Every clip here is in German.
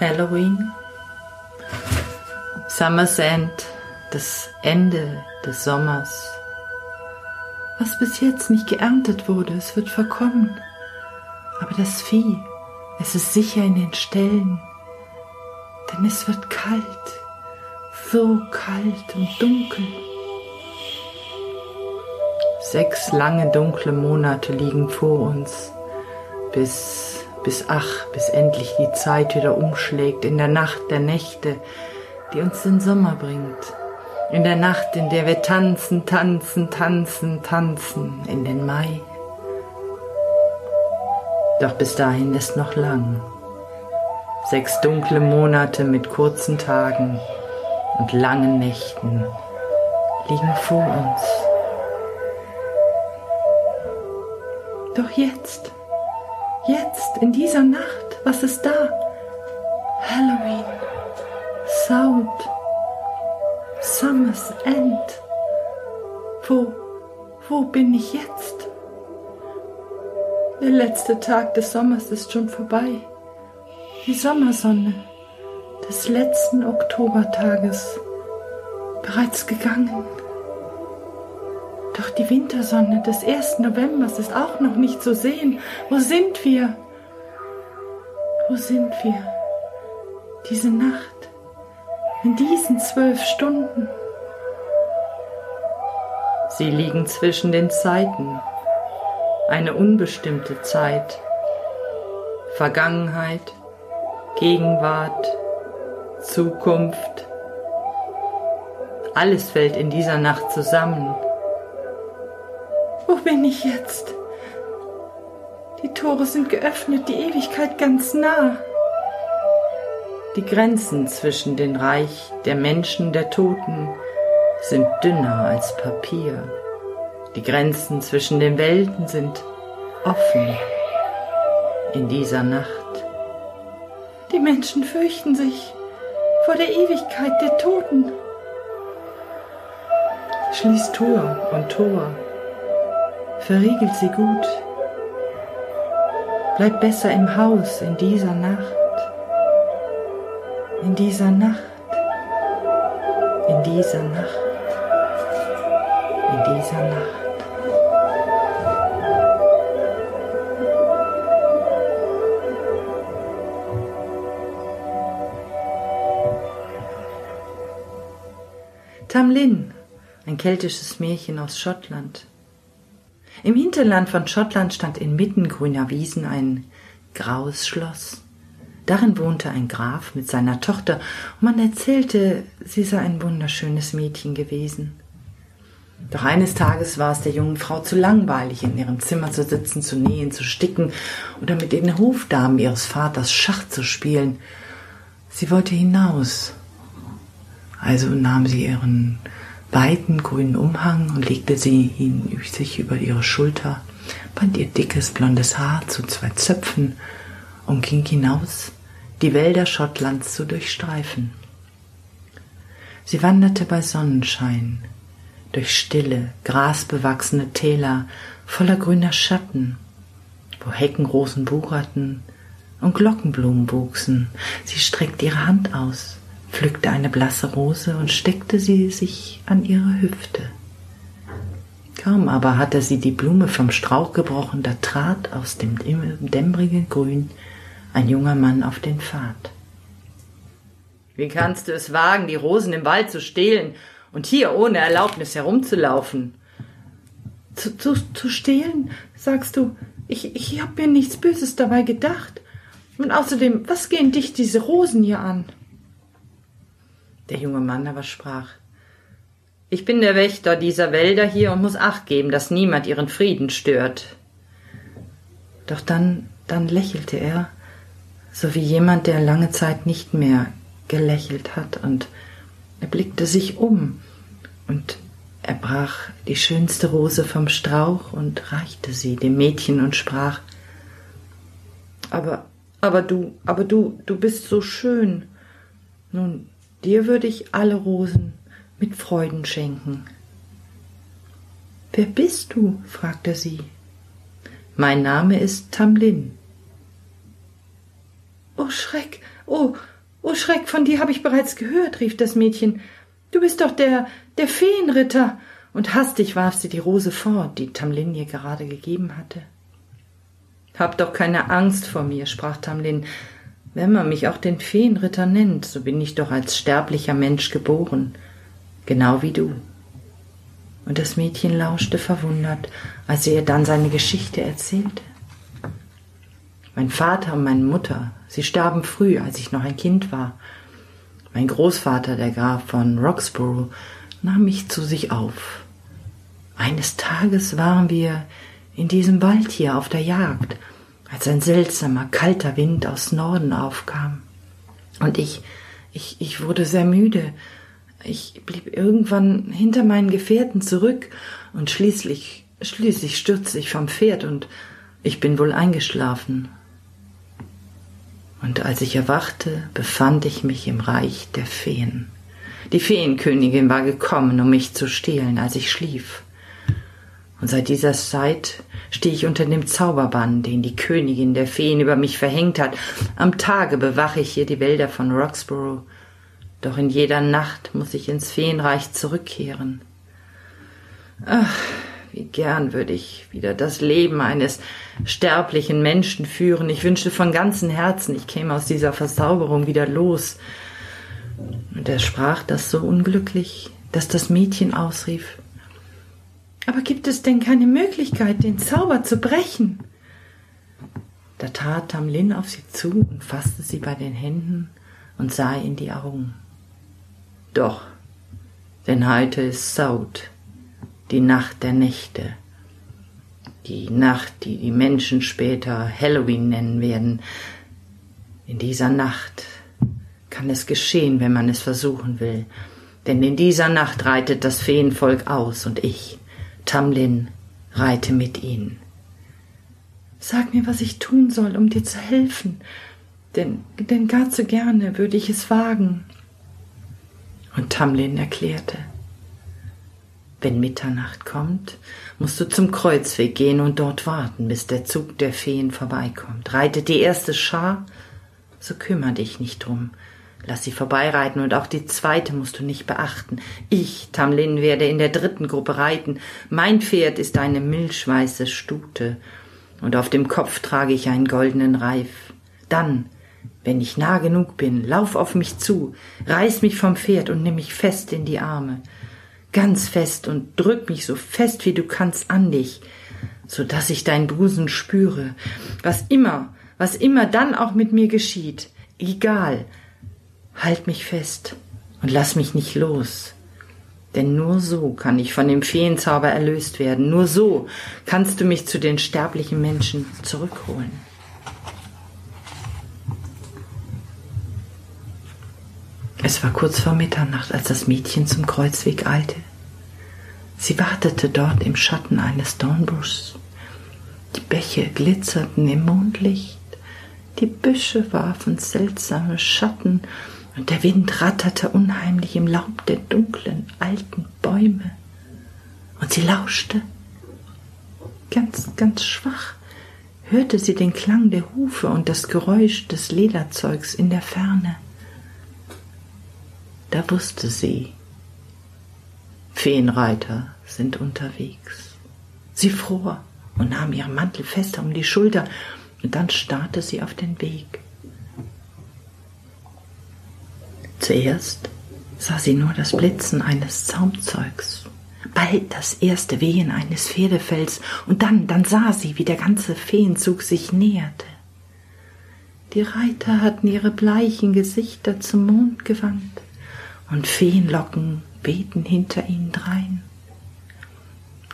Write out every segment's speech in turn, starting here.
Halloween, Summer's End, das Ende des Sommers. Was bis jetzt nicht geerntet wurde, es wird verkommen. Aber das Vieh, es ist sicher in den Ställen, denn es wird kalt, so kalt und dunkel. Sechs lange dunkle Monate liegen vor uns, bis, bis ach, bis endlich die Zeit wieder umschlägt in der Nacht der Nächte, die uns den Sommer bringt. In der Nacht, in der wir tanzen, tanzen, tanzen, tanzen, in den Mai. Doch bis dahin ist noch lang. Sechs dunkle Monate mit kurzen Tagen und langen Nächten liegen vor uns. Doch jetzt, jetzt, in dieser Nacht, was ist da? Halloween, Sound, Summer's End. Wo, wo bin ich jetzt? Der letzte Tag des Sommers ist schon vorbei. Die Sommersonne des letzten Oktobertages bereits gegangen. Doch die Wintersonne des 1. Novembers ist auch noch nicht zu sehen. Wo sind wir? Wo sind wir? Diese Nacht, in diesen zwölf Stunden. Sie liegen zwischen den Zeiten, eine unbestimmte Zeit, Vergangenheit, Gegenwart, Zukunft. Alles fällt in dieser Nacht zusammen. Wo bin ich jetzt? Die Tore sind geöffnet, die Ewigkeit ganz nah. Die Grenzen zwischen dem Reich der Menschen, der Toten sind dünner als Papier. Die Grenzen zwischen den Welten sind offen in dieser Nacht. Die Menschen fürchten sich vor der Ewigkeit der Toten. Schließ Tor und Tor verriegelt sie gut. Bleib besser im Haus in dieser Nacht, in dieser Nacht, in dieser Nacht, in dieser Nacht. Tamlin, ein keltisches Märchen aus Schottland. Im Hinterland von Schottland stand inmitten grüner Wiesen ein graues Schloss. Darin wohnte ein Graf mit seiner Tochter, und man erzählte, sie sei ein wunderschönes Mädchen gewesen. Doch eines Tages war es der jungen Frau zu langweilig, in ihrem Zimmer zu sitzen, zu nähen, zu sticken oder mit den Hofdamen ihres Vaters Schach zu spielen. Sie wollte hinaus. Also nahm sie ihren weiten grünen Umhang und legte sie ihn sich über ihre Schulter, band ihr dickes blondes Haar zu zwei Zöpfen und ging hinaus, die Wälder Schottlands zu durchstreifen. Sie wanderte bei Sonnenschein durch stille, grasbewachsene Täler voller grüner Schatten, wo Heckenrosen wucherten und Glockenblumen wuchsen. Sie streckte ihre Hand aus pflückte eine blasse Rose und steckte sie sich an ihre Hüfte. Kaum aber hatte sie die Blume vom Strauch gebrochen, da trat aus dem dämmerigen Grün ein junger Mann auf den Pfad. Wie kannst du es wagen, die Rosen im Wald zu stehlen und hier ohne Erlaubnis herumzulaufen? Zu, zu, zu stehlen, sagst du? Ich, ich hab mir nichts Böses dabei gedacht. Und außerdem, was gehen dich diese Rosen hier an? Der junge Mann aber sprach Ich bin der Wächter dieser Wälder hier und muss acht geben, dass niemand ihren Frieden stört. Doch dann, dann lächelte er, so wie jemand, der lange Zeit nicht mehr gelächelt hat, und er blickte sich um, und er brach die schönste Rose vom Strauch und reichte sie dem Mädchen und sprach Aber, aber du, aber du, du bist so schön. Nun, dir würde ich alle Rosen mit Freuden schenken. Wer bist du? fragte sie. Mein Name ist Tamlin. Oh Schreck, oh, oh Schreck, von dir habe ich bereits gehört, rief das Mädchen. Du bist doch der, der Feenritter. Und hastig warf sie die Rose fort, die Tamlin ihr gerade gegeben hatte. Hab doch keine Angst vor mir, sprach Tamlin. Wenn man mich auch den Feenritter nennt, so bin ich doch als sterblicher Mensch geboren, genau wie du. Und das Mädchen lauschte verwundert, als er ihr dann seine Geschichte erzählte. Mein Vater und meine Mutter, sie starben früh, als ich noch ein Kind war. Mein Großvater, der Graf von Roxborough, nahm mich zu sich auf. Eines Tages waren wir in diesem Wald hier auf der Jagd, als ein seltsamer, kalter Wind aus Norden aufkam. Und ich, ich, ich wurde sehr müde. Ich blieb irgendwann hinter meinen Gefährten zurück und schließlich, schließlich stürzte ich vom Pferd und ich bin wohl eingeschlafen. Und als ich erwachte, befand ich mich im Reich der Feen. Die Feenkönigin war gekommen, um mich zu stehlen, als ich schlief. Und seit dieser Zeit stehe ich unter dem Zauberbann, den die Königin der Feen über mich verhängt hat. Am Tage bewache ich hier die Wälder von Roxborough, doch in jeder Nacht muss ich ins Feenreich zurückkehren. Ach, wie gern würde ich wieder das Leben eines sterblichen Menschen führen. Ich wünschte von ganzem Herzen, ich käme aus dieser Versauberung wieder los. Und er sprach das so unglücklich, dass das Mädchen ausrief Aber gibt es denn keine Möglichkeit, den Zauber zu brechen? Da tat Tamlin auf sie zu und fasste sie bei den Händen und sah in die Augen. Doch, denn heute ist Saut, die Nacht der Nächte. Die Nacht, die die Menschen später Halloween nennen werden. In dieser Nacht kann es geschehen, wenn man es versuchen will. Denn in dieser Nacht reitet das Feenvolk aus und ich, Tamlin, reite mit ihnen. Sag mir, was ich tun soll, um dir zu helfen, denn, denn gar zu gerne würde ich es wagen. Und Tamlin erklärte, wenn Mitternacht kommt, musst du zum Kreuzweg gehen und dort warten, bis der Zug der Feen vorbeikommt. Reitet die erste Schar, so kümmer dich nicht drum. Lass sie vorbeireiten und auch die zweite musst du nicht beachten. Ich, Tamlin, werde in der dritten Gruppe reiten. Mein Pferd ist eine milchweiße Stute und auf dem Kopf trage ich einen goldenen Reif. Dann, wenn ich nah genug bin, lauf auf mich zu, reiß mich vom Pferd und nimm mich fest in die Arme ganz fest und drück mich so fest wie du kannst an dich, so dass ich dein Busen spüre, was immer, was immer dann auch mit mir geschieht, egal, halt mich fest und lass mich nicht los. Denn nur so kann ich von dem Feenzauber erlöst werden, nur so kannst du mich zu den sterblichen Menschen zurückholen. Es war kurz vor Mitternacht, als das Mädchen zum Kreuzweg eilte. Sie wartete dort im Schatten eines Dornbuschs. Die Bäche glitzerten im Mondlicht, die Büsche warfen seltsame Schatten, und der Wind ratterte unheimlich im Laub der dunklen alten Bäume. Und sie lauschte. Ganz, ganz schwach hörte sie den Klang der Hufe und das Geräusch des Lederzeugs in der Ferne. Da wusste sie, Feenreiter sind unterwegs. Sie fror und nahm ihren Mantel fester um die Schulter, und dann starrte sie auf den Weg. Zuerst sah sie nur das Blitzen eines Zaumzeugs, bald das erste Wehen eines Pferdefells, und dann, dann sah sie, wie der ganze Feenzug sich näherte. Die Reiter hatten ihre bleichen Gesichter zum Mond gewandt und Feenlocken wehten hinter ihnen drein.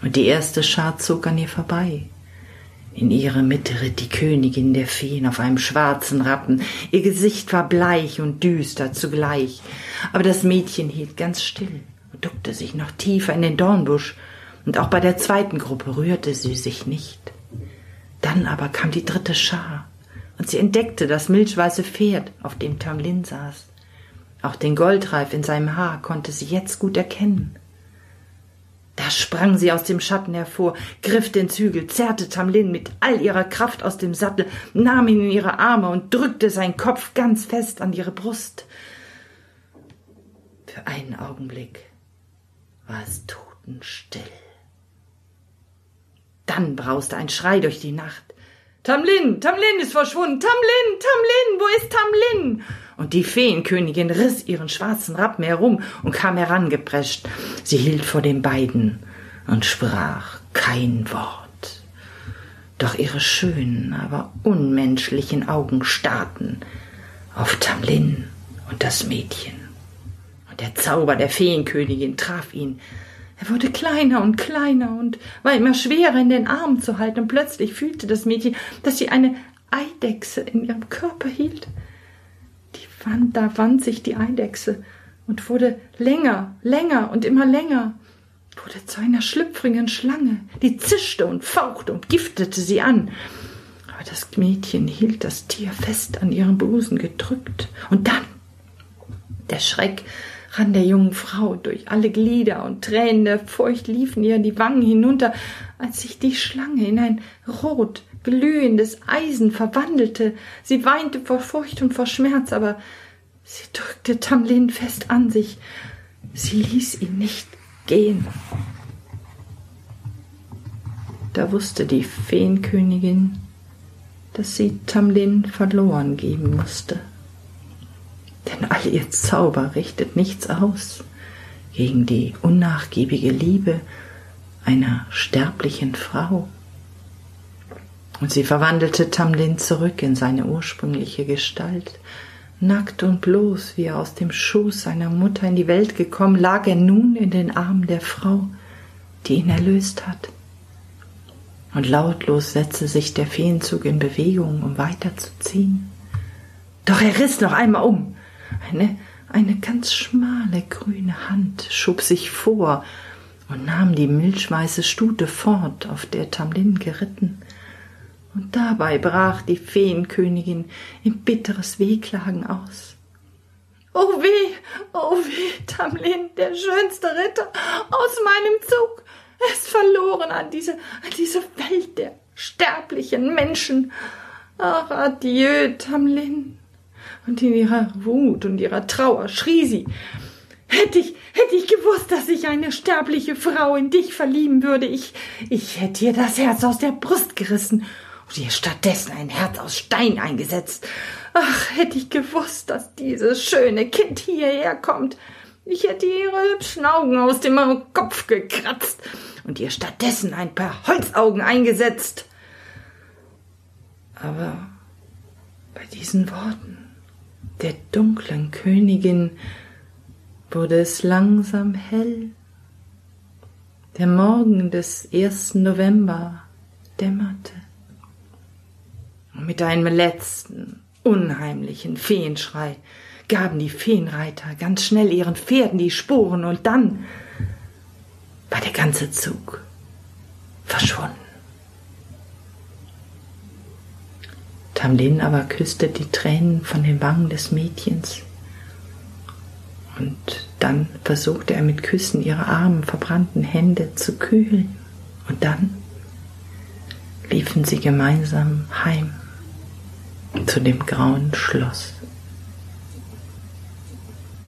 Und die erste Schar zog an ihr vorbei. In ihre Mitte ritt die Königin der Feen auf einem schwarzen Rappen. Ihr Gesicht war bleich und düster zugleich. Aber das Mädchen hielt ganz still und duckte sich noch tiefer in den Dornbusch. Und auch bei der zweiten Gruppe rührte sie sich nicht. Dann aber kam die dritte Schar und sie entdeckte das milchweiße Pferd, auf dem Tamlin saß. Auch den Goldreif in seinem Haar konnte sie jetzt gut erkennen. Da sprang sie aus dem Schatten hervor, griff den Zügel, zerrte Tamlin mit all ihrer Kraft aus dem Sattel, nahm ihn in ihre Arme und drückte seinen Kopf ganz fest an ihre Brust. Für einen Augenblick war es totenstill. Dann brauste ein Schrei durch die Nacht. Tamlin, Tamlin ist verschwunden. Tamlin, Tamlin, wo ist Tamlin? Und die Feenkönigin riss ihren schwarzen Rappen herum und kam herangeprescht. Sie hielt vor den beiden und sprach kein Wort. Doch ihre schönen, aber unmenschlichen Augen starrten auf Tamlin und das Mädchen. Und der Zauber der Feenkönigin traf ihn. Er wurde kleiner und kleiner und war immer schwerer in den Armen zu halten, und plötzlich fühlte das Mädchen, dass sie eine Eidechse in ihrem Körper hielt wand, da wand sich die Eidechse und wurde länger, länger und immer länger, wurde zu einer schlüpfrigen Schlange, die zischte und fauchte und giftete sie an. Aber das Mädchen hielt das Tier fest an ihrem Busen gedrückt. Und dann, der Schreck rann der jungen Frau durch alle Glieder und Tränen der Furcht liefen ihr die Wangen hinunter, als sich die Schlange in ein rot glühendes Eisen verwandelte. Sie weinte vor Furcht und vor Schmerz, aber sie drückte Tamlin fest an sich. Sie ließ ihn nicht gehen. Da wusste die Feenkönigin, dass sie Tamlin verloren geben musste. Denn all ihr Zauber richtet nichts aus gegen die unnachgiebige Liebe einer sterblichen Frau. Und sie verwandelte Tamlin zurück in seine ursprüngliche Gestalt. Nackt und bloß, wie er aus dem Schoß seiner Mutter in die Welt gekommen, lag er nun in den Armen der Frau, die ihn erlöst hat. Und lautlos setzte sich der Feenzug in Bewegung, um weiterzuziehen. Doch er riss noch einmal um. Eine, eine ganz schmale grüne Hand schob sich vor und nahm die milchweiße Stute fort, auf der Tamlin geritten und dabei brach die Feenkönigin in bitteres Wehklagen aus. Oh weh, oh weh, Tamlin, der schönste Ritter aus meinem Zug, er ist verloren an diese, an diese Welt der sterblichen Menschen. Ach, adieu, Tamlin. Und in ihrer Wut und ihrer Trauer schrie sie, Hätte ich, hätte ich gewusst, dass ich eine sterbliche Frau in dich verlieben würde, ich, ich hätte ihr das Herz aus der Brust gerissen und ihr stattdessen ein Herz aus Stein eingesetzt. Ach, hätte ich gewusst, dass dieses schöne Kind hierher kommt. Ich hätte ihre hübschen Augen aus dem Kopf gekratzt und ihr stattdessen ein paar Holzaugen eingesetzt. Aber bei diesen Worten der dunklen Königin wurde es langsam hell. Der Morgen des ersten November dämmerte. Und mit einem letzten, unheimlichen Feenschrei gaben die Feenreiter ganz schnell ihren Pferden die Sporen und dann war der ganze Zug verschwunden. Tamlin aber küsste die Tränen von den Wangen des Mädchens und dann versuchte er mit Küssen ihre armen, verbrannten Hände zu kühlen und dann liefen sie gemeinsam heim zu dem grauen Schloss.